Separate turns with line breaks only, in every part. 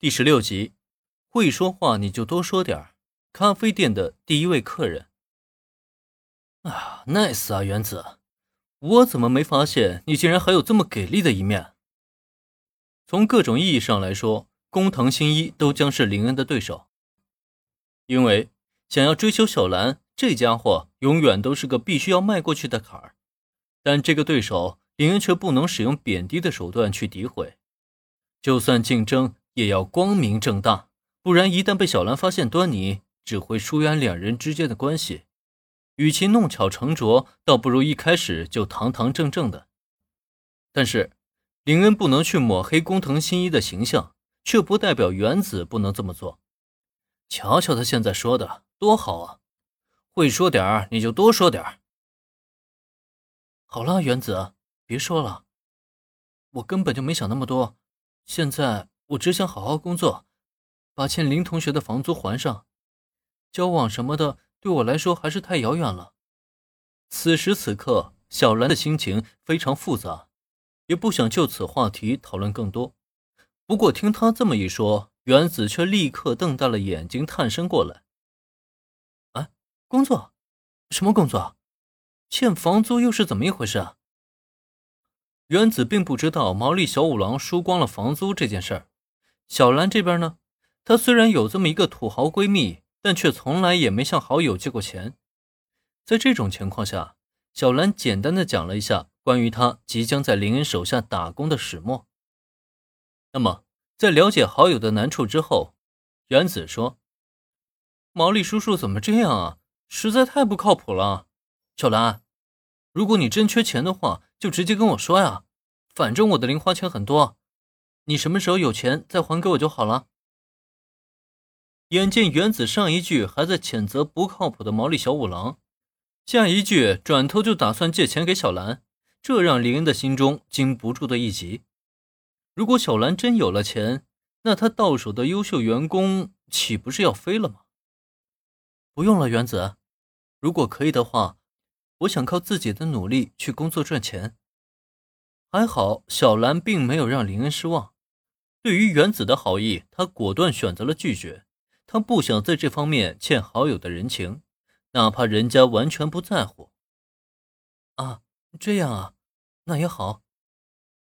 第十六集，会说话你就多说点。咖啡店的第一位客人。啊，nice 啊，原子，我怎么没发现你竟然还有这么给力的一面？从各种意义上来说，工藤新一都将是林恩的对手。因为想要追求小兰，这家伙永远都是个必须要迈过去的坎儿。但这个对手，林恩却不能使用贬低的手段去诋毁，就算竞争。也要光明正大，不然一旦被小兰发现端倪，只会疏远两人之间的关系。与其弄巧成拙，倒不如一开始就堂堂正正的。但是，林恩不能去抹黑工藤新一的形象，却不代表原子不能这么做。瞧瞧他现在说的多好啊！会说点儿你就多说点儿。好了，原子，别说了，我根本就没想那么多。现在。我只想好好工作，把欠林同学的房租还上。交往什么的，对我来说还是太遥远了。此时此刻，小兰的心情非常复杂，也不想就此话题讨论更多。不过听他这么一说，原子却立刻瞪大了眼睛，探身过来：“啊，工作？什么工作？欠房租又是怎么一回事啊？”原子并不知道毛利小五郎输光了房租这件事儿。小兰这边呢，她虽然有这么一个土豪闺蜜，但却从来也没向好友借过钱。在这种情况下，小兰简单的讲了一下关于她即将在林恩手下打工的始末。那么，在了解好友的难处之后，原子说：“毛利叔叔怎么这样啊？实在太不靠谱了。小兰，如果你真缺钱的话，就直接跟我说呀，反正我的零花钱很多。”你什么时候有钱再还给我就好了。眼见原子上一句还在谴责不靠谱的毛利小五郎，下一句转头就打算借钱给小兰，这让林恩的心中禁不住的一急。如果小兰真有了钱，那他到手的优秀员工岂不是要飞了吗？不用了，原子，如果可以的话，我想靠自己的努力去工作赚钱。还好，小兰并没有让林恩失望。对于原子的好意，他果断选择了拒绝。他不想在这方面欠好友的人情，哪怕人家完全不在乎。啊，这样啊，那也好。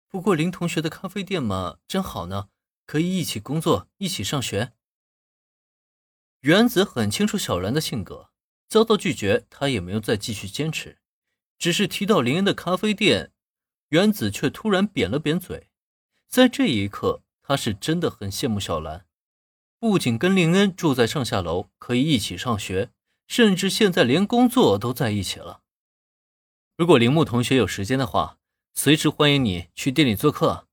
不过林同学的咖啡店嘛，真好呢，可以一起工作，一起上学。原子很清楚小兰的性格，遭到拒绝，他也没有再继续坚持，只是提到林恩的咖啡店，原子却突然扁了扁嘴。在这一刻。他是真的很羡慕小兰，不仅跟林恩住在上下楼，可以一起上学，甚至现在连工作都在一起了。如果铃木同学有时间的话，随时欢迎你去店里做客。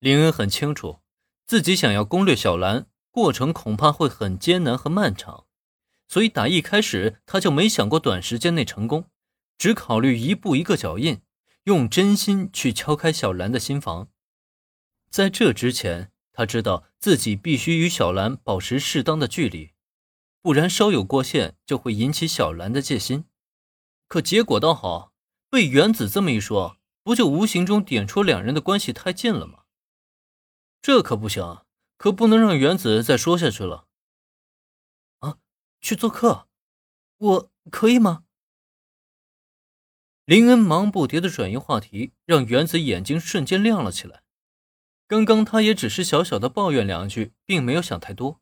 林恩很清楚，自己想要攻略小兰，过程恐怕会很艰难和漫长，所以打一开始他就没想过短时间内成功，只考虑一步一个脚印，用真心去敲开小兰的心房。在这之前，他知道自己必须与小兰保持适当的距离，不然稍有过线就会引起小兰的戒心。可结果倒好，被原子这么一说，不就无形中点出两人的关系太近了吗？这可不行，可不能让原子再说下去了。啊，去做客，我可以吗？林恩忙不迭的转移话题，让原子眼睛瞬间亮了起来。刚刚他也只是小小的抱怨两句，并没有想太多。